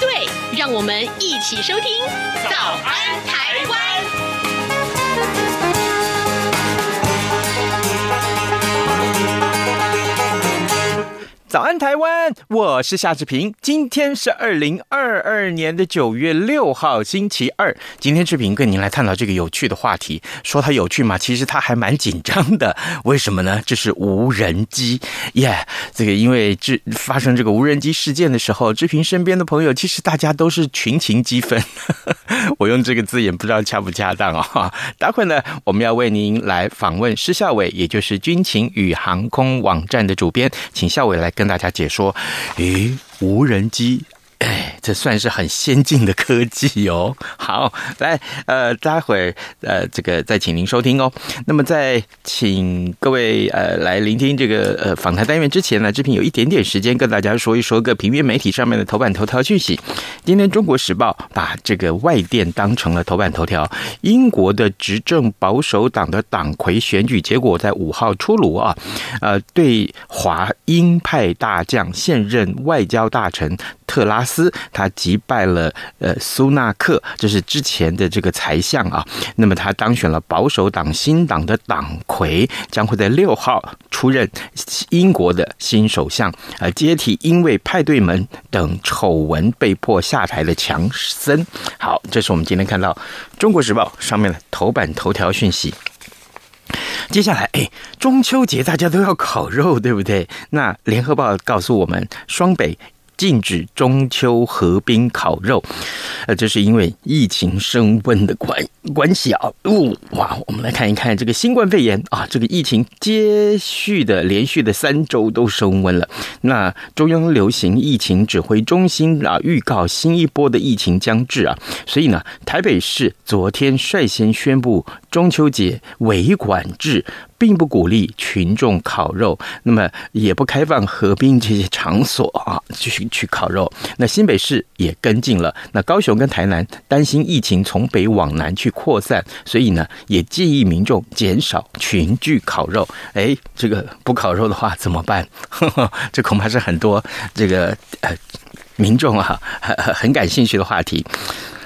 对，让我们一起收听《早安台湾》。早安，台湾！我是夏志平。今天是二零二二年的九月六号，星期二。今天志平跟您来探讨这个有趣的话题。说它有趣嘛，其实它还蛮紧张的。为什么呢？这是无人机耶！这个因为这发生这个无人机事件的时候，志平身边的朋友其实大家都是群情激愤。我用这个字眼不知道恰不恰当啊、哦？待会呢，我们要为您来访问施孝伟，也就是军情与航空网站的主编，请孝伟来。跟大家解说，诶，无人机。哎，这算是很先进的科技哦。好，来，呃，待会儿，呃，这个再请您收听哦。那么，在请各位呃来聆听这个呃访谈单元之前呢，志平有一点点时间跟大家说一说个平面媒体上面的头版头条讯息。今天《中国时报》把这个外电当成了头版头条。英国的执政保守党的党魁选举结果在五号出炉啊，呃，对华鹰派大将现任外交大臣。特拉斯他击败了呃苏纳克，这是之前的这个财相啊。那么他当选了保守党新党的党魁，将会在六号出任英国的新首相，呃，接替因为派对门等丑闻被迫下台的强森。好，这是我们今天看到《中国时报》上面的头版头条讯息。接下来，哎，中秋节大家都要烤肉，对不对？那《联合报》告诉我们，双北。禁止中秋河滨烤肉，呃，这是因为疫情升温的关关系啊。哦，哇，我们来看一看这个新冠肺炎啊，这个疫情接续的连续的三周都升温了。那中央流行疫情指挥中心啊，预告新一波的疫情将至啊，所以呢，台北市昨天率先宣布中秋节围管制。并不鼓励群众烤肉，那么也不开放河滨这些场所啊，继续去烤肉。那新北市也跟进了，那高雄跟台南担心疫情从北往南去扩散，所以呢，也建议民众减少群聚烤肉。哎，这个不烤肉的话怎么办？呵呵，这恐怕是很多这个呃民众啊很很感兴趣的话题。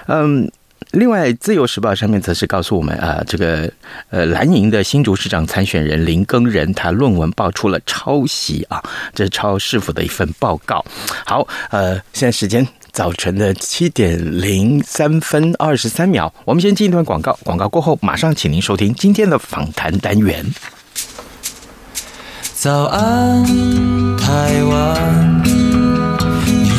嗯。另外，《自由时报》上面则是告诉我们啊，这个呃蓝营的新竹市长参选人林耕仁，他论文爆出了抄袭啊，这是抄市府的一份报告。好，呃，现在时间早晨的七点零三分二十三秒，我们先进一段广告，广告过后马上请您收听今天的访谈单元。早安，台湾，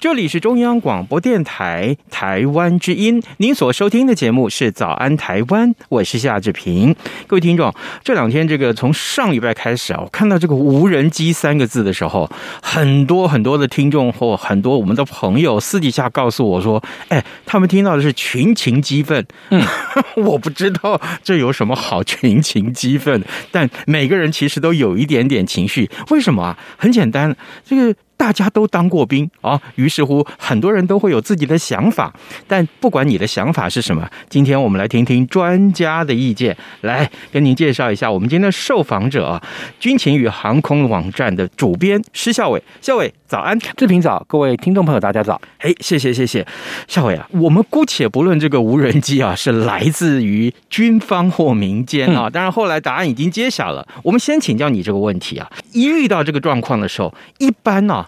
这里是中央广播电台台湾之音，您所收听的节目是《早安台湾》，我是夏志平。各位听众，这两天这个从上礼拜开始啊，我看到这个无人机三个字的时候，很多很多的听众或很多我们的朋友私底下告诉我说：“哎，他们听到的是群情激愤。”嗯，我不知道这有什么好群情激愤，但每个人其实都有一点点情绪。为什么啊？很简单，这个。大家都当过兵啊，于是乎很多人都会有自己的想法。但不管你的想法是什么，今天我们来听听专家的意见，来跟您介绍一下我们今天的受访者啊，军情与航空网站的主编施孝伟。孝伟，早安，志平早，各位听众朋友，大家早。哎，谢谢谢谢，孝伟啊，我们姑且不论这个无人机啊是来自于军方或民间啊，当然后来答案已经揭晓了。我们先请教你这个问题啊，一遇到这个状况的时候，一般呢、啊？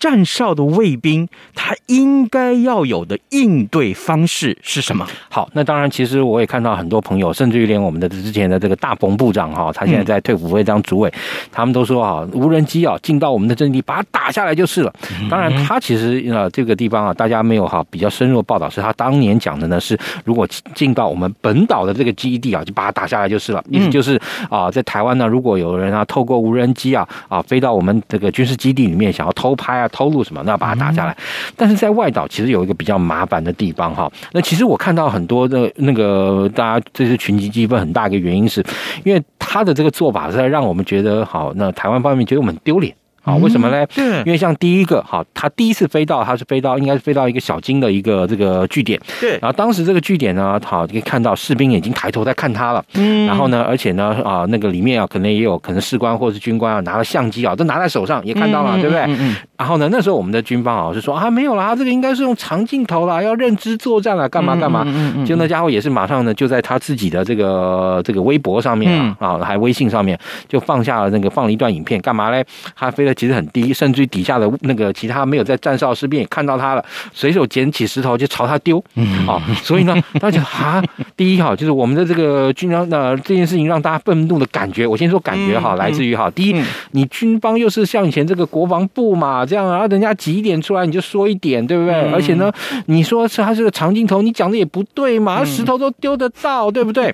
站哨的卫兵他应该要有的应对方式是什么？好，那当然，其实我也看到很多朋友，甚至于连我们的之前的这个大鹏部长哈，他现在在退伍会当主委，他们都说啊，无人机啊进到我们的阵地，把它打下来就是了。当然，他其实呃这个地方啊，大家没有哈比较深入的报道，是他当年讲的呢是，如果进到我们本岛的这个基地啊，就把它打下来就是了。意思就是啊，在台湾呢，如果有人啊透过无人机啊啊飞到我们这个军事基地里面，想要偷拍啊、偷录什么，那要把它打下来。但是在外岛其实有一个比较麻烦的地方哈。那其实我看到很多的那个大家这些群集积分很大一个原因是，因为他的这个做法是在让我们觉得好，那台湾方面觉得我们丢脸。啊，为什么呢？对，因为像第一个，哈，他第一次飞到，他是飞到，应该是飞到一个小金的一个这个据点。对，然后当时这个据点呢，好，可以看到士兵已经抬头在看他了。嗯，然后呢，而且呢，啊，那个里面啊，可能也有可能士官或者是军官啊，拿了相机啊，都拿在手上，也看到了，对不对？嗯嗯。然后呢，那时候我们的军方啊，是说啊，没有啦，这个应该是用长镜头啦，要认知作战啦，干嘛干嘛。嗯嗯。就那家伙也是马上呢，就在他自己的这个这个微博上面啊，啊，还微信上面就放下了那个放了一段影片，干嘛嘞？他飞得其实很低，甚。至于底下的那个其他没有在站哨士兵也看到他了，随手捡起石头就朝他丢，嗯，啊，所以呢，大家 哈，第一哈，就是我们的这个军方那这件事情让大家愤怒的感觉，我先说感觉哈，来自于哈，第一，你军方又是像以前这个国防部嘛，这样，然后人家挤一点出来你就说一点，对不对？而且呢，你说是他是个长镜头，你讲的也不对嘛，石头都丢得到，对不对？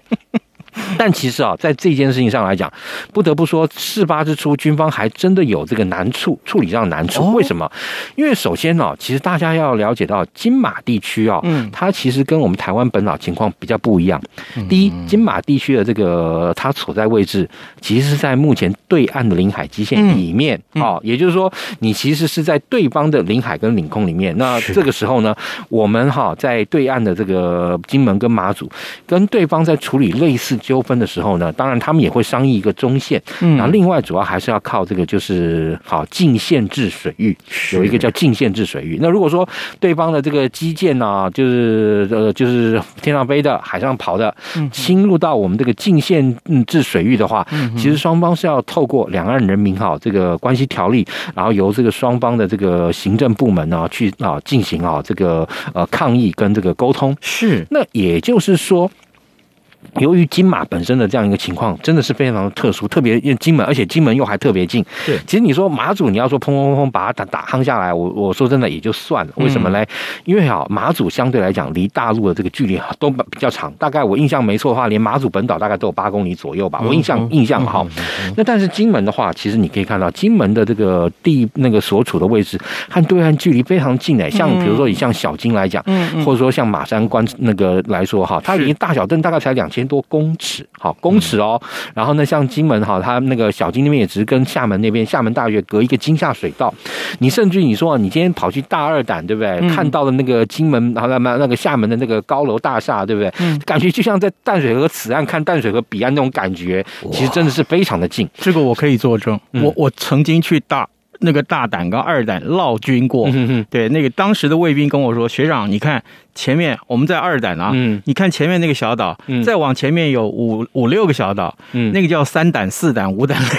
但其实啊，在这件事情上来讲，不得不说，事发之初，军方还真的有这个难处，处理上的难处。为什么？因为首先呢，其实大家要了解到金马地区啊，嗯，它其实跟我们台湾本岛情况比较不一样。第一，金马地区的这个它所在位置，其实是在目前对岸的领海基线里面啊，也就是说，你其实是在对方的领海跟领空里面。那这个时候呢，我们哈在对岸的这个金门跟马祖，跟对方在处理类似。纠纷的时候呢，当然他们也会商议一个中线，嗯，然后另外主要还是要靠这个就是好禁限制水域，有一个叫禁限制水域。那如果说对方的这个基建呢，就是呃就是天上飞的、海上跑的，侵入到我们这个禁限制水域的话，嗯其实双方是要透过两岸人民哈这个关系条例，然后由这个双方的这个行政部门呢去啊进行啊这个呃抗议跟这个沟通。是，那也就是说。由于金马本身的这样一个情况，真的是非常的特殊，特别因为金门，而且金门又还特别近。对，其实你说马祖，你要说砰砰砰砰把它打打夯下来，我我说真的也就算了。为什么呢？因为啊，马祖相对来讲离大陆的这个距离都比较长，大概我印象没错的话，连马祖本岛大概都有八公里左右吧。我印象印象好。那但是金门的话，其实你可以看到金门的这个地那个所处的位置和对岸距离非常近诶。像比如说以像小金来讲，或者说像马山关那个来说哈，它离大小镇大概才两千。多公尺，好公尺哦。然后呢，像金门哈，它那个小金那边也只是跟厦门那边厦门大学隔一个金厦水道。你甚至你说，你今天跑去大二胆，对不对？嗯、看到了那个金门，然后那么那个厦门的那个高楼大厦，对不对？嗯、感觉就像在淡水河此岸看淡水河彼岸那种感觉，其实真的是非常的近。这个我可以作证，嗯、我我曾经去大。那个大胆跟二胆绕军过，嗯、哼对，那个当时的卫兵跟我说：“学长，你看前面我们在二胆啊，嗯、你看前面那个小岛，嗯、再往前面有五五六个小岛，嗯、那个叫三胆、四胆、五胆、六胆。”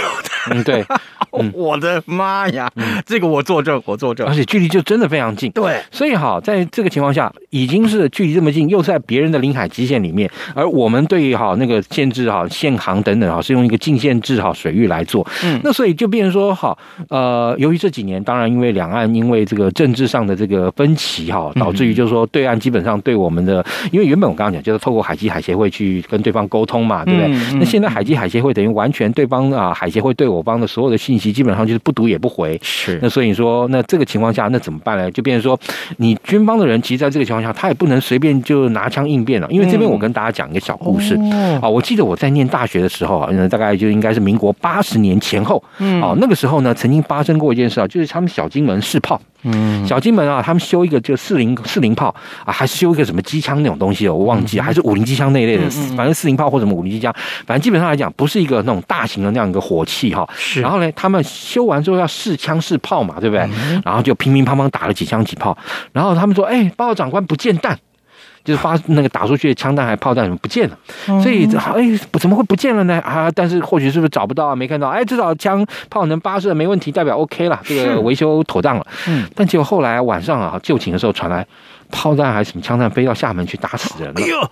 嗯，对，我的妈呀，这个我作证，我作证，而且距离就真的非常近。对，所以哈，在这个情况下，已经是距离这么近，又在别人的领海基线里面，而我们对于哈那个限制哈限航等等哈，是用一个禁限制哈水域来做。嗯，那所以就变成说哈，呃，由于这几年，当然因为两岸因为这个政治上的这个分歧哈，导致于就是说对岸基本上对我们的，因为原本我刚刚讲就是透过海基海协会去跟对方沟通嘛，对不对？那现在海基海协会等于完全对方啊海协会对我。我方的所有的信息基本上就是不读也不回，是。那所以说，那这个情况下那怎么办呢？就变成说，你军方的人其实在这个情况下，他也不能随便就拿枪应变了。因为这边我跟大家讲一个小故事。啊，嗯、我记得我在念大学的时候啊，大概就应该是民国八十年前后，嗯，哦，那个时候呢，曾经发生过一件事啊，就是他们小金门试炮。嗯，小金门啊，他们修一个就四零四零炮啊，还是修一个什么机枪那种东西哦，我忘记了，还是五零机枪那一类的，反正四零炮或者什么五零机枪，反正基本上来讲，不是一个那种大型的那样一个火器哈。是。然后呢，他们修完之后要试枪试炮嘛，对不对？然后就乒乒乓乓打了几枪几炮，然后他们说，哎，报告长官不见弹。就是发那个打出去的枪弹还炮弹怎么不见了？所以哎，怎么会不见了呢？啊，但是或许是不是找不到啊？没看到？哎，至少枪炮能发射没问题，代表 OK 了，这个维修妥当了。嗯，但结果后来晚上啊就寝的时候传来炮弹还是什么枪弹飞到厦门去打死人了。哎呦，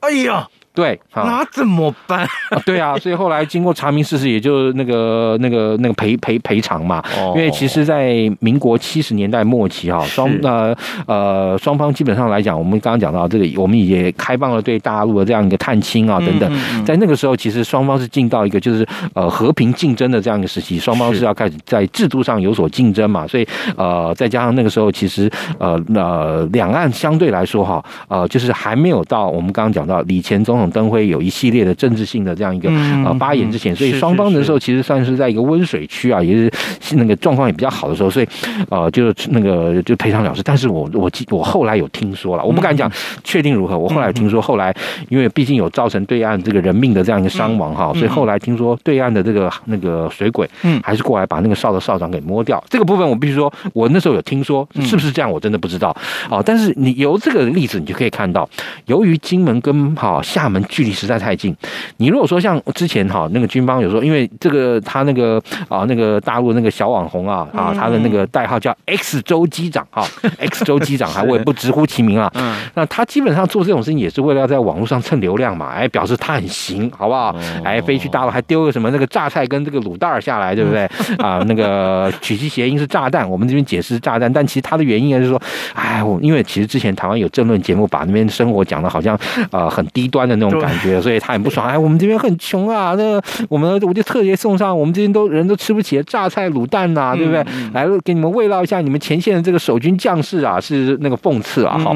哎呀！对，那怎么办？对啊，所以后来经过查明事实，也就那个、那个、那个赔赔赔偿嘛。哦、因为其实，在民国七十年代末期哈，双呃呃双方基本上来讲，我们刚刚讲到这个，我们也开放了对大陆的这样一个探亲啊等等。嗯嗯嗯、在那个时候，其实双方是进到一个就是呃和平竞争的这样一个时期，双方是要开始在制度上有所竞争嘛。所以呃，再加上那个时候，其实呃呃两岸相对来说哈呃就是还没有到我们刚刚讲到李前总统灯辉有一系列的政治性的这样一个呃发言之前，所以双方的时候其实算是在一个温水区啊，也是那个状况也比较好的时候，所以呃就是那个就赔偿了事。但是我我记我后来有听说了，我不敢讲确定如何，我后来有听说后来因为毕竟有造成对岸这个人命的这样一个伤亡哈，所以后来听说对岸的这个那个水鬼嗯还是过来把那个哨的哨长给摸掉。这个部分我必须说，我那时候有听说是不是这样，我真的不知道啊。但是你由这个例子你就可以看到，由于金门跟哈厦门距离。实在太近，你如果说像之前哈那个军方有说，因为这个他那个啊那个大陆那个小网红啊啊他的那个代号叫 X 周机长哈 X 周机长还我也不直呼其名啊，那他基本上做这种事情也是为了要在网络上蹭流量嘛，哎表示他很行，好不好？哎飞去大陆还丢个什么那个榨菜跟这个卤蛋儿下来，对不对？啊那个 取其谐音是炸弹，我们这边解释炸弹，但其实他的原因还是说，哎我因为其实之前台湾有政论节目把那边生活讲的好像呃很低端的那种感觉。所以他很不爽，哎，我们这边很穷啊，那我们我就特别送上我们这边都人都吃不起的榨菜卤蛋呐，对不对？来给你们慰劳一下你们前线的这个守军将士啊，是那个讽刺啊，好。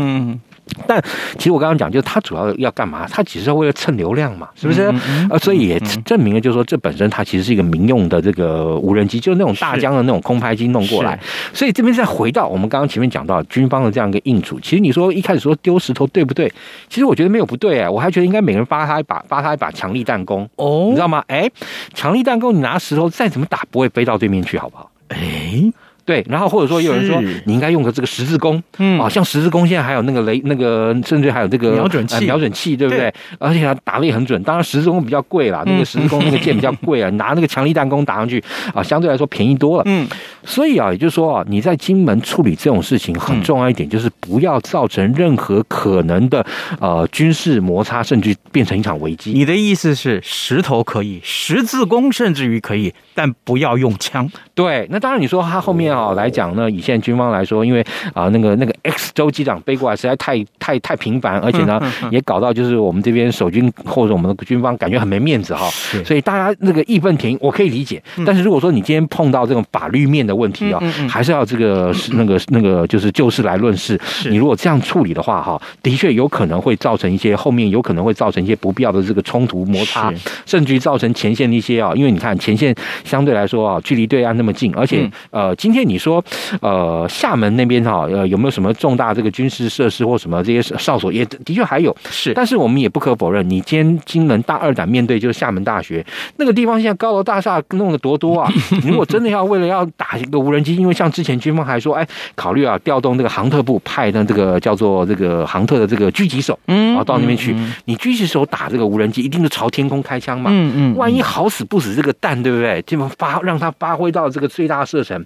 但其实我刚刚讲，就是他主要要干嘛？他只是为了蹭流量嘛，是不是？呃，所以也证明了，就是说这本身它其实是一个民用的这个无人机，就是那种大疆的那种空拍机弄过来。所以这边再回到我们刚刚前面讲到军方的这样一个应处，其实你说一开始说丢石头对不对？其实我觉得没有不对哎，我还觉得应该每个人发他一把，发他一把强力弹弓哦，你知道吗？哎，强力弹弓你拿石头再怎么打不会飞到对面去，好不好？哎。对，然后或者说有人说你应该用个这个十字弓，嗯，啊，像十字弓现在还有那个雷那个，甚至还有这个瞄准器，瞄准器对不对？而且它打的也很准。当然十字弓比较贵啦，那个十字弓那个箭比较贵啊，拿那个强力弹弓打上去啊，相对来说便宜多了。嗯，所以啊，也就是说啊，你在金门处理这种事情很重要一点，就是不要造成任何可能的呃军事摩擦，甚至变成一场危机。你的意思是石头可以，十字弓甚至于可以，但不要用枪。对，那当然你说他后面。好来讲呢，以现在军方来说，因为啊那个那个 X 周机长飞过来实在太太太频繁，而且呢也搞到就是我们这边守军或者我们的军方感觉很没面子哈，所以大家那个义愤填膺，我可以理解。但是如果说你今天碰到这种法律面的问题啊，还是要这个那个那个就是就事来论事。你如果这样处理的话哈，的确有可能会造成一些后面有可能会造成一些不必要的这个冲突摩擦，甚至于造成前线的一些啊，因为你看前线相对来说啊距离对岸那么近，而且呃今天。你说，呃，厦门那边哈，呃，有没有什么重大这个军事设施或什么这些哨所？也的确还有，是。但是我们也不可否认，你今天金门大二胆面对就是厦门大学那个地方，现在高楼大厦弄得多多啊！如果真的要为了要打一个无人机，因为像之前军方还说，哎，考虑啊调动这个航特部派的这个叫做这个航特的这个狙击手，嗯，然后到那边去，你狙击手打这个无人机，一定是朝天空开枪嘛，嗯嗯，万一好死不死这个弹对不对？这么发让它发挥到这个最大射程。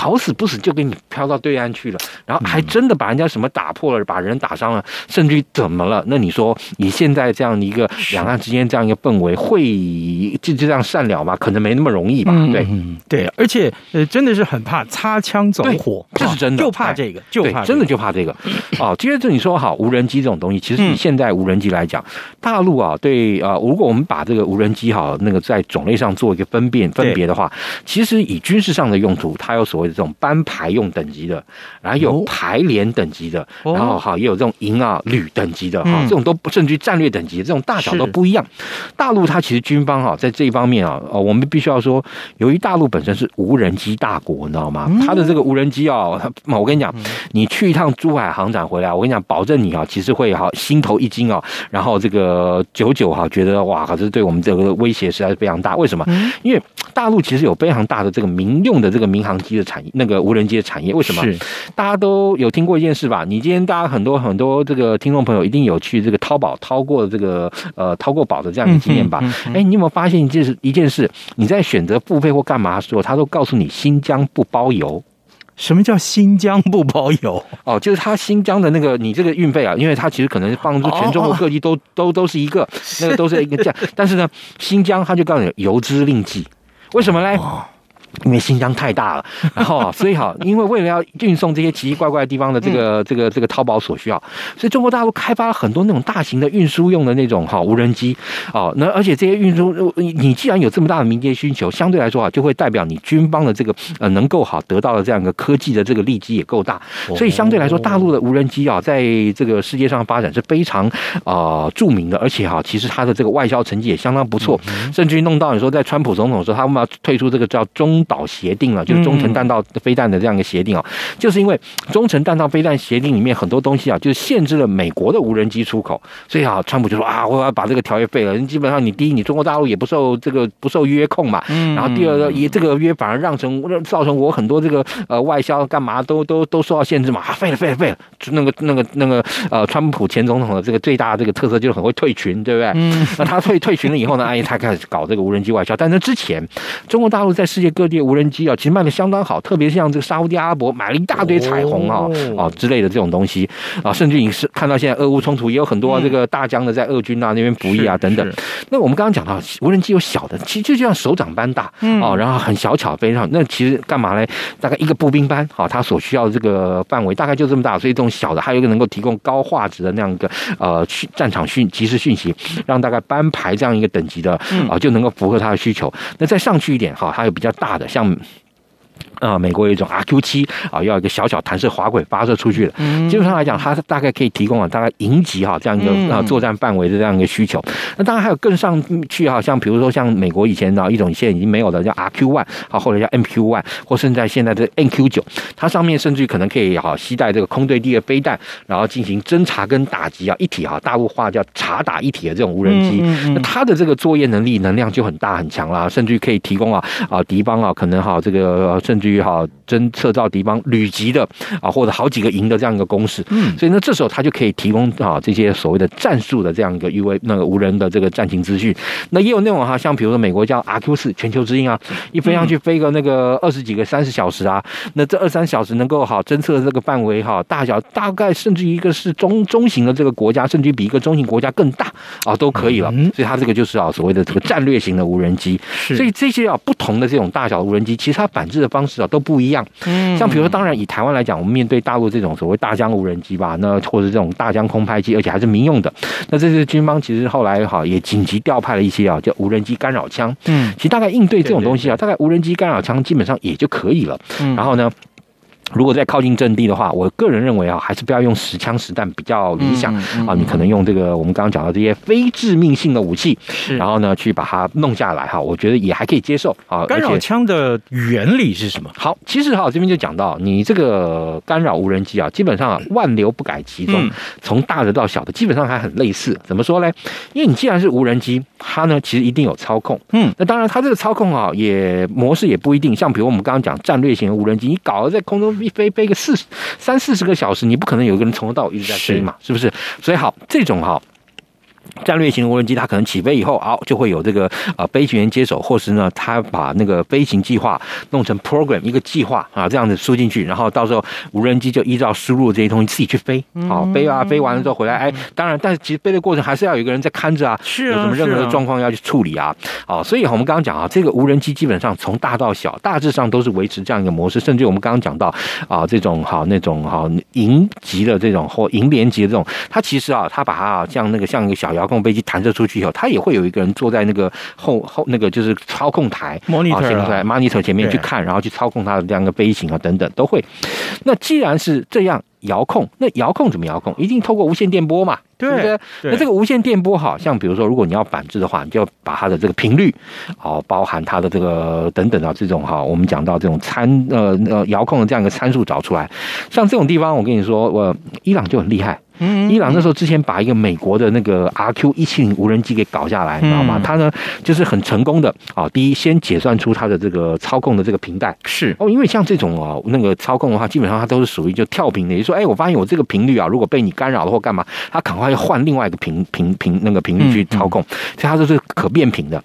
好死不死就给你飘到对岸去了，然后还真的把人家什么打破了，把人打伤了，甚至于怎么了？那你说以现在这样的一个两岸之间这样一个氛围，会就就这样善了吗？可能没那么容易吧？对对，而且呃，真的是很怕擦枪走火，这是真的，就怕这个，就怕真的就怕这个。哦，接着你说好无人机这种东西，其实以现在无人机来讲，大陆啊，对啊，如果我们把这个无人机哈那个在种类上做一个分辨分别的话，其实以军事上的用途，它有所谓的这种。班牌用等级的，然后有排联等级的，然后哈也有这种营啊旅等级的哈，这种都不甚至于战略等级，这种大小都不一样。大陆它其实军方哈在这一方面啊，我们必须要说，由于大陆本身是无人机大国，你知道吗？它的这个无人机啊，我跟你讲，你去一趟珠海航展回来，我跟你讲，保证你啊，其实会哈心头一惊啊，然后这个久久哈觉得哇，可是对我们这个威胁实在是非常大。为什么？因为大陆其实有非常大的这个民用的这个民航机的产那个无人机的产业。为什么？是大家都有听过一件事吧？你今天大家很多很多这个听众朋友一定有去这个淘宝淘过这个呃淘过宝的这样一个经验吧？哎、嗯嗯嗯，你有没有发现一件事？一件事，你在选择付费或干嘛的时候，他都告诉你新疆不包邮。什么叫新疆不包邮？哦，就是他新疆的那个你这个运费啊，因为他其实可能放出全中国各地都、哦、都都是一个，那个都是一个价，但是呢，新疆他就告诉你邮资另计，为什么呢？哦因为新疆太大了，然后啊，所以哈，因为为了要运送这些奇奇怪怪的地方的这个这个这个淘宝所需要，所以中国大陆开发了很多那种大型的运输用的那种哈无人机。哦。那而且这些运输，你既然有这么大的民间需求，相对来说啊，就会代表你军方的这个呃能够好得到的这样一个科技的这个利基也够大，所以相对来说，大陆的无人机啊，在这个世界上发展是非常啊、呃、著名的，而且哈，其实它的这个外销成绩也相当不错，甚至于弄到你说在川普总统的时候，他们要退出这个叫中。岛协定了，就是中程弹道飞弹的这样一个协定啊，就是因为中程弹道飞弹协定里面很多东西啊，就是限制了美国的无人机出口，所以啊，川普就说啊，我要把这个条约废了。基本上你第一，你中国大陆也不受这个不受约控嘛，然后第二个也这个约反而让成造成我很多这个呃外销干嘛都都都受到限制嘛，啊，废了废了废了。那个那个那个呃，川普前总统的这个最大的这个特色就是很会退群，对不对？嗯，那他退退群了以后呢，哎，他开始搞这个无人机外销。但是之前中国大陆在世界各地。无人机啊，其实卖的相当好，特别是像这个沙乌地阿拉伯买了一大堆彩虹啊啊之类的这种东西啊，甚至你是看到现在俄乌冲突也有很多这个大疆的在俄军啊那边服役啊等等。那我们刚刚讲到无人机有小的，其实就像手掌般大啊，然后很小巧非常。那其实干嘛呢？大概一个步兵班啊，它所需要的这个范围大概就这么大，所以这种小的还有一个能够提供高画质的那样一个呃战场讯即时讯息，让大概班排这样一个等级的啊就能够符合它的需求。那再上去一点哈，还有比较大像啊，美国有一种 RQ 七啊，要一个小小弹射滑轨发射出去的。基本上来讲，它大概可以提供啊，大概营级哈这样一个啊作战范围的这样一个需求。那当然还有更上去哈，像比如说像美国以前的一种现在已经没有的叫 RQ one 啊，或者叫 MQ one，或甚至在现在的 NQ 九，它上面甚至于可能可以哈携带这个空对地的飞弹，然后进行侦察跟打击啊一体哈，大陆话叫查打一体的这种无人机。那它的这个作业能力能量就很大很强了，甚至于可以提供啊啊敌方啊可能哈这个甚至于。好，侦测到敌方旅级的啊，或者好几个营的这样一个攻势，嗯，所以呢，这时候他就可以提供啊这些所谓的战术的这样一个 UA 那个无人的这个战情资讯。那也有那种哈，像比如说美国叫 RQ 四全球之鹰啊，一飞上去飞个那个二十几个三十小时啊，那这二三小时能够好侦测这个范围哈大小，大概甚至于一个是中中型的这个国家，甚至于比一个中型国家更大啊都可以了。所以它这个就是啊所谓的这个战略型的无人机。所以这些啊不同的这种大小的无人机，其实它反制的方式啊。都不一样，嗯，像比如说，当然以台湾来讲，我们面对大陆这种所谓大疆无人机吧，那或者这种大疆空拍机，而且还是民用的，那这些军方其实后来哈也紧急调派了一些啊叫无人机干扰枪，嗯，其实大概应对这种东西啊，大概无人机干扰枪基本上也就可以了，嗯，然后呢。如果在靠近阵地的话，我个人认为啊，还是不要用实枪实弹比较理想啊。你可能用这个我们刚刚讲到这些非致命性的武器，然后呢去把它弄下来哈，我觉得也还可以接受啊。干扰枪的原理是什么？好，其实哈这边就讲到，你这个干扰无人机啊，基本上啊万流不改其宗，从大的到小的基本上还很类似。怎么说呢？因为你既然是无人机，它呢其实一定有操控。嗯，那当然它这个操控啊也模式也不一定，像比如我们刚刚讲战略型无人机，你搞得在空中。一飞飞个四三四十个小时，你不可能有一个人从头到尾一直在飞嘛，是，是不是？所以好，这种哈。战略型的无人机，它可能起飞以后，啊，就会有这个呃飞行员接手，或是呢，他把那个飞行计划弄成 program 一个计划啊，这样子输进去，然后到时候无人机就依照输入这些东西自己去飞，好飞啊，飞完了之后回来，哎，当然，但是其实飞的过程还是要有一个人在看着啊，是有什么任何的状况要去处理啊，啊，所以我们刚刚讲啊，这个无人机基本上从大到小，大致上都是维持这样一个模式，甚至我们刚刚讲到啊，这种好那种好营级的这种或营连级的这种，它其实啊，它把它啊像那个像一个小遥控飞机弹射出去以后，它也会有一个人坐在那个后后那个就是操控台 monitor monitor 前面去看，然后去操控它的这样一个飞行啊等等都会。那既然是这样遥控，那遥控怎么遥控？一定透过无线电波嘛，对不对？那这个无线电波，好像比如说，如果你要反制的话，你就把它的这个频率，哦，包含它的这个等等啊，这种哈，我们讲到这种参呃呃遥控的这样一个参数找出来。像这种地方，我跟你说，我伊朗就很厉害。伊朗那时候之前把一个美国的那个 RQ 一七零无人机给搞下来，你知道吗？他呢就是很成功的啊，第一先解算出它的这个操控的这个频带是。哦，因为像这种哦那个操控的话，基本上它都是属于就跳频的，也就是说，哎，我发现我这个频率啊，如果被你干扰了或干嘛，它赶快要换另外一个频频频那个频率去操控，所以它都是可变频的。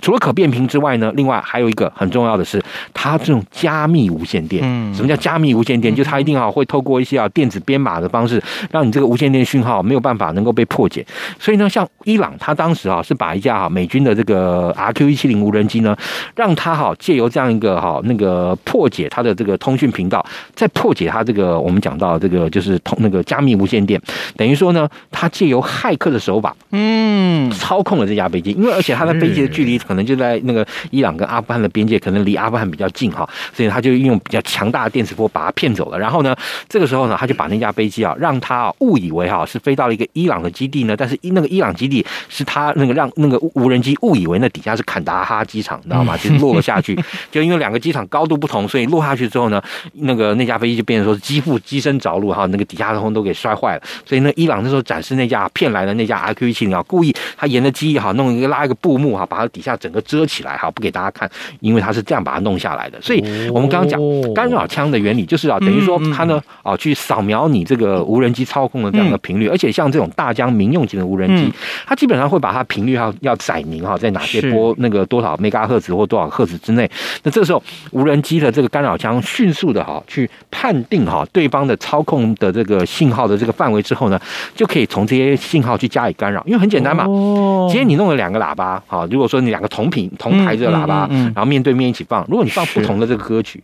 除了可变频之外呢，另外还有一个很重要的是，它这种加密无线电。嗯，什么叫加密无线电？就它一定啊会透过一些啊电子编码的方式，让你这个无线电讯号没有办法能够被破解。所以呢，像伊朗，它当时啊是把一架哈美军的这个 RQ 一七零无人机呢，让它哈借由这样一个哈那个破解它的这个通讯频道，再破解它这个我们讲到这个就是通那个加密无线电，等于说呢，它借由骇客的手法，嗯，操控了这架飞机，因为而且它的飞机的距离可能。就在那个伊朗跟阿富汗的边界，可能离阿富汗比较近哈，所以他就运用比较强大的电磁波把他骗走了。然后呢，这个时候呢，他就把那架飞机啊，让他误以为哈是飞到了一个伊朗的基地呢，但是那个伊朗基地是他那个让那个无人机误以为那底下是坎达哈机场，你知道吗？就落了下去。就因为两个机场高度不同，所以落下去之后呢，那个那架飞机就变成说是机腹机身着陆哈，那个底下的通都给摔坏了。所以那，伊朗那时候展示那架骗来的那架 RQ 一七零啊，故意他沿着机翼哈弄一个拉一个布幕哈，把它底下。整个遮起来哈，不给大家看，因为它是这样把它弄下来的。所以我们刚刚讲干扰枪的原理，就是啊，等于说它呢啊，去扫描你这个无人机操控的这样的频率，而且像这种大疆民用型的无人机，它基本上会把它频率要要载明哈，在哪些波那个多少兆赫兹或多少赫兹之内。那这个时候无人机的这个干扰枪迅速的哈去判定哈对方的操控的这个信号的这个范围之后呢，就可以从这些信号去加以干扰。因为很简单嘛，哦今天你弄了两个喇叭，好，如果说你两个。同频同牌子的喇叭，然后面对面一起放。如果你放不同的这个歌曲，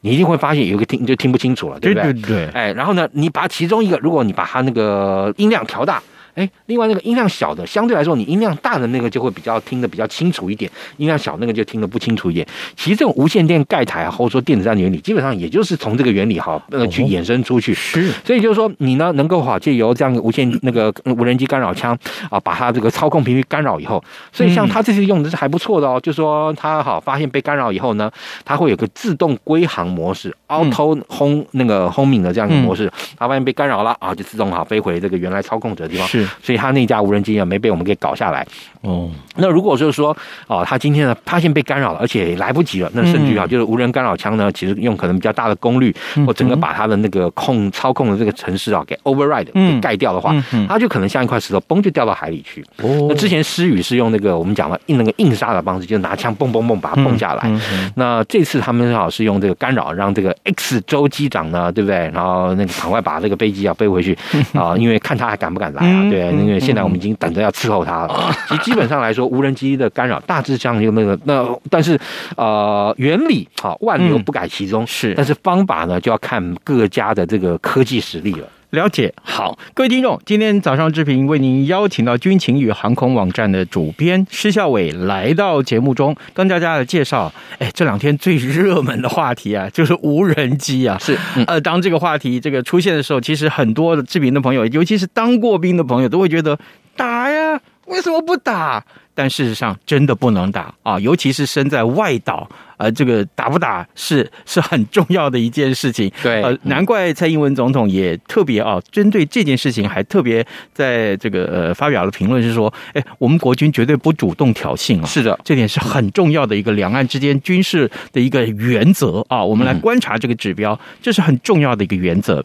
你一定会发现有一个听就听不清楚了，对不对？对对。哎，然后呢，你把其中一个，如果你把它那个音量调大。哎，另外那个音量小的，相对来说你音量大的那个就会比较听得比较清楚一点，音量小那个就听得不清楚一点。其实这种无线电盖台啊，或者说电子战的原理，基本上也就是从这个原理哈，呃，去衍生出去。是，所以就是说你呢，能够哈借由这样无线那个无人机干扰枪啊，把它这个操控频率干扰以后，所以像它这次用的是还不错的哦，就是说它好发现被干扰以后呢，它会有个自动归航模式，auto home 那个 homing 的这样一个模式，它发现被干扰了啊，就自动哈飞回这个原来操控者的地方。是。所以他那架无人机啊，没被我们给搞下来。哦，那如果就是说，哦，他今天呢发现被干扰了，而且来不及了，那甚至啊，就是无人干扰枪呢，其实用可能比较大的功率，或整个把它的那个控操控的这个城市啊给 override 给盖掉的话，它就可能像一块石头，嘣就掉到海里去。哦，那之前施雨是用那个我们讲了硬那个硬杀的方式，就拿枪嘣嘣嘣把它蹦下来。那这次他们正好是用这个干扰，让这个 X 州机长呢，对不对？然后那个赶快把这个飞机啊飞回去 啊，因为看他还敢不敢来啊？对。因为现在我们已经等着要伺候他了。其实基本上来说，无人机的干扰大致上就那个那，但是呃，原理啊万流不改其宗是，但是方法呢就要看各家的这个科技实力了。了解。好，各位听众，今天早上志平为您邀请到军情与航空网站的主编施孝伟来到节目中，跟大家的介绍。哎，这两天最热门的话题啊，就是无人机啊。是，嗯、呃，当这个话题这个出现的时候，其实很多的志平的朋友，尤其是当过兵的朋友，都会觉得打呀，为什么不打？但事实上，真的不能打啊，尤其是身在外岛。呃，这个打不打是 是很重要的一件事情。对，呃，难怪蔡英文总统也特别啊，针对这件事情还特别在这个呃发表了评论，是说，哎，我们国军绝对不主动挑衅啊。是的，这点是很重要的一个两岸之间军事的一个原则啊。我们来观察这个指标，这是很重要的一个原则。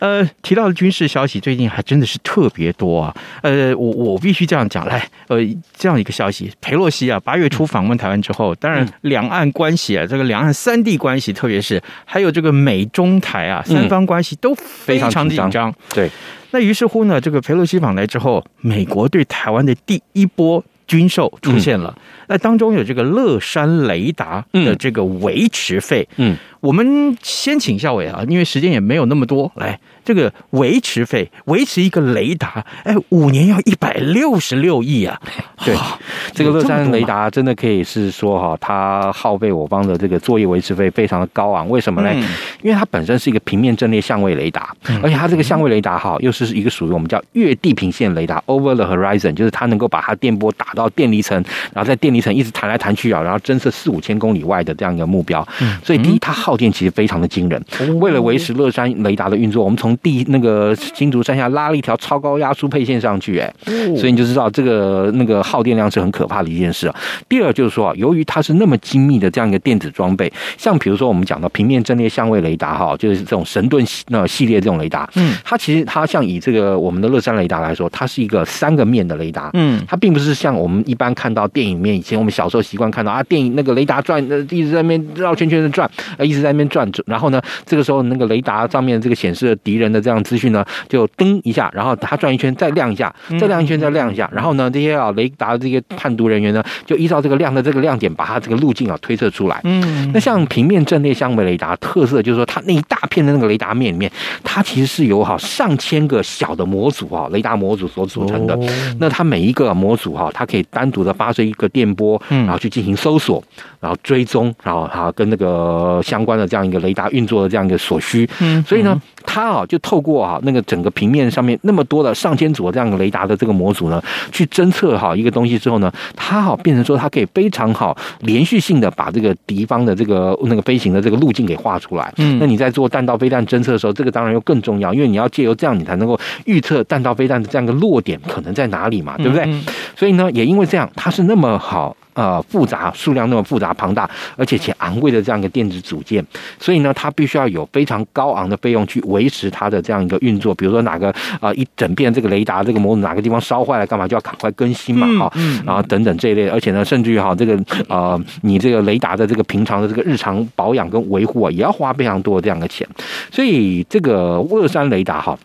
呃，提到的军事消息，最近还真的是特别多啊。呃，我我必须这样讲，来，呃，这样一个消息，裴洛西啊，八月初访问台湾之后，当然两岸关关系啊，这个两岸三地关系，特别是还有这个美中台啊，三方关系都非常紧张。对，那于是乎呢，这个佩洛西访来之后，美国对台湾的第一波军售出现了。那当中有这个乐山雷达的这个维持费。嗯，我们先请校伟啊，因为时间也没有那么多，来。这个维持费，维持一个雷达，哎，五年要一百六十六亿啊！对，这个乐山雷达真的可以是说哈，它耗费我方的这个作业维持费非常的高昂。为什么呢？嗯、因为它本身是一个平面阵列相位雷达，嗯、而且它这个相位雷达哈，又是一个属于我们叫越地平线雷达 （over the horizon），就是它能够把它电波打到电离层，然后在电离层一直弹来弹去啊，然后侦测四五千公里外的这样一个目标。嗯、所以第一，它耗电其实非常的惊人。为了维持乐山雷达的运作，我们从地那个新竹山下拉了一条超高压输配线上去，哎，所以你就知道这个那个耗电量是很可怕的一件事啊。第二就是说啊，由于它是那么精密的这样一个电子装备，像比如说我们讲到平面阵列相位雷达哈，就是这种神盾那系列这种雷达，嗯，它其实它像以这个我们的乐山雷达来说，它是一个三个面的雷达，嗯，它并不是像我们一般看到电影面，以前我们小时候习惯看到啊，电影那个雷达转，呃，一直在那边绕圈圈的转，呃，一直在那边转，然后呢，这个时候那个雷达上面这个显示的敌人的这样资讯呢，就噔一下，然后它转一圈再亮一下，再亮一圈再亮一下，然后呢，这些啊雷达的这些判读人员呢，就依照这个亮的这个亮点，把它这个路径啊推测出来。嗯，那像平面阵列相位雷达特色就是说，它那一大片的那个雷达面里面，它其实是由哈上千个小的模组啊，雷达模组所组成的。那它每一个模组哈，它可以单独的发射一个电波，然后去进行搜索，然后追踪，然后哈跟那个相关的这样一个雷达运作的这样一个所需。嗯，所以呢，它啊就透过啊那个整个平面上面那么多的上千组的这样一个雷达的这个模组呢，去侦测好一个东西之后呢，它好变成说它可以非常好连续性的把这个敌方的这个那个飞行的这个路径给画出来。嗯，那你在做弹道飞弹侦测的时候，这个当然又更重要，因为你要借由这样，你才能够预测弹道飞弹的这样一个落点可能在哪里嘛，对不对？所以呢，也因为这样，它是那么好。呃，复杂数量那么复杂庞大，而且且昂贵的这样一个电子组件，所以呢，它必须要有非常高昂的费用去维持它的这样一个运作。比如说哪个啊、呃、一整片这个雷达这个模组哪个地方烧坏了，干嘛就要赶快更新嘛，哈、嗯，然后等等这一类，而且呢，甚至于哈这个呃你这个雷达的这个平常的这个日常保养跟维护啊，也要花非常多的这样的钱。所以这个乐山雷达哈。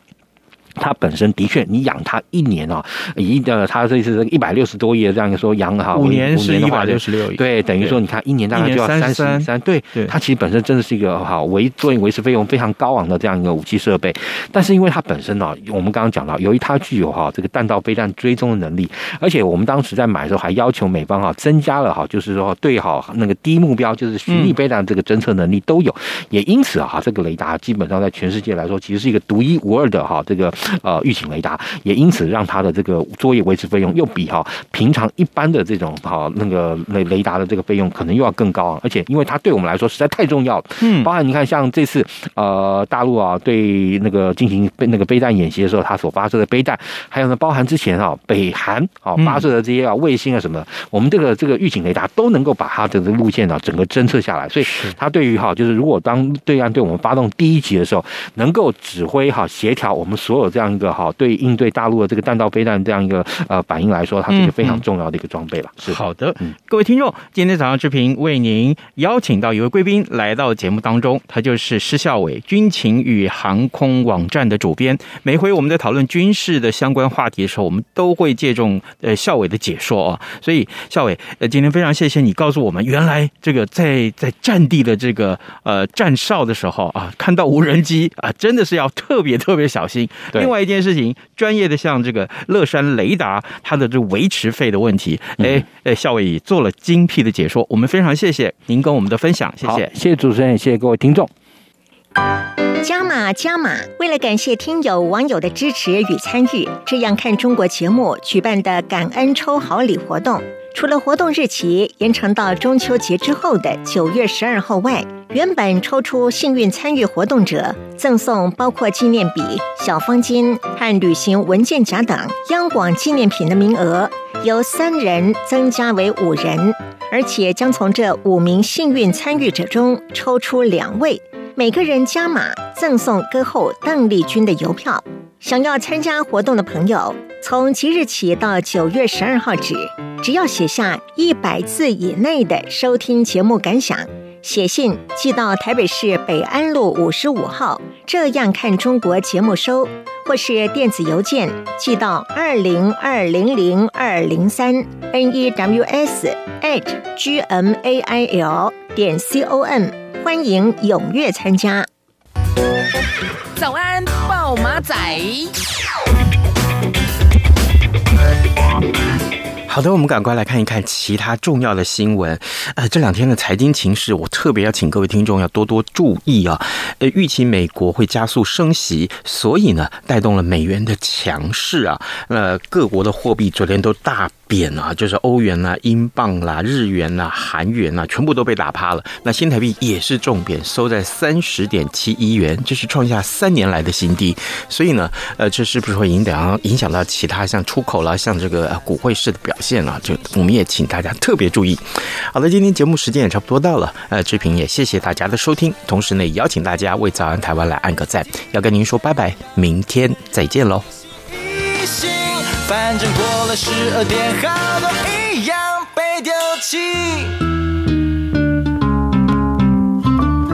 它本身的确，你养它一年啊，一呃，它这是一百六十多亿的这样一个说养哈，五年是一百六十六亿，对，等于说你看一年大概就要三十三，对，它其实本身真的是一个好维作为维持费用非常高昂的这样一个武器设备，但是因为它本身呢，我们刚刚讲到，由于它具有哈这个弹道飞弹追踪的能力，而且我们当时在买的时候还要求美方哈增加了哈，就是说对好那个低目标就是巡弋飞弹这个侦测能力都有，也因此啊，这个雷达基本上在全世界来说其实是一个独一无二的哈这个。呃，预警雷达也因此让它的这个作业维持费用又比哈平常一般的这种哈那个雷雷达的这个费用可能又要更高，而且因为它对我们来说实在太重要了。嗯，包含你看像这次呃大陆啊对那个进行那个飞弹演习的时候，它所发射的飞弹，还有呢包含之前啊北韩啊发射的这些啊卫星啊什么的，我们这个这个预警雷达都能够把它的这个路线啊整个侦测下来，所以它对于哈就是如果当对岸对我们发动第一击的时候，能够指挥哈协调我们所有这样一个。哈，对应对大陆的这个弹道飞弹这样一个呃反应来说，它是一个非常重要的一个装备了。是好的，各位听众，今天早上志平为您邀请到一位贵宾来到节目当中，他就是施孝伟，军情与航空网站的主编。每回我们在讨论军事的相关话题的时候，我们都会借重呃孝伟的解说啊。所以孝伟，呃，今天非常谢谢你告诉我们，原来这个在在战地的这个呃站哨的时候啊，看到无人机啊，真的是要特别特别小心。另外一件事情，专业的像这个乐山雷达，它的这维持费的问题，哎哎，夏威夷做了精辟的解说，我们非常谢谢您跟我们的分享，谢谢，谢谢主持人，谢谢各位听众。加码加码，为了感谢听友网友的支持与参与，这样看中国节目举办的感恩抽好礼活动，除了活动日期延长到中秋节之后的九月十二号外，原本抽出幸运参与活动者赠送包括纪念笔、小方巾和旅行文件夹等央广纪念品的名额，由三人增加为五人，而且将从这五名幸运参与者中抽出两位，每个人加码赠送歌后邓丽君的邮票。想要参加活动的朋友，从即日起到九月十二号止，只要写下一百字以内的收听节目感想。写信寄到台北市北安路五十五号，这样看中国节目收，或是电子邮件寄到二零二零零二零三 n e w s at g m a i l 点 c o m，欢迎踊跃参加。早安，报马仔。好的，我们赶快来看一看其他重要的新闻。呃，这两天的财经情势，我特别要请各位听众要多多注意啊。呃，预期美国会加速升息，所以呢，带动了美元的强势啊。呃，各国的货币昨天都大。贬啊，就是欧元啦、英镑啦、日元啦、韩元啦，全部都被打趴了。那新台币也是重贬，收在三十点七一元，这是创下三年来的新低。所以呢，呃，这是不是会影响影响到其他像出口啦、像这个股汇市的表现啊？这我们也请大家特别注意。好了，今天节目时间也差不多到了，呃，志平也谢谢大家的收听，同时呢，也邀请大家为早安台湾来按个赞，要跟您说拜拜，明天再见喽。反正过了十二点，好多一样被丢弃。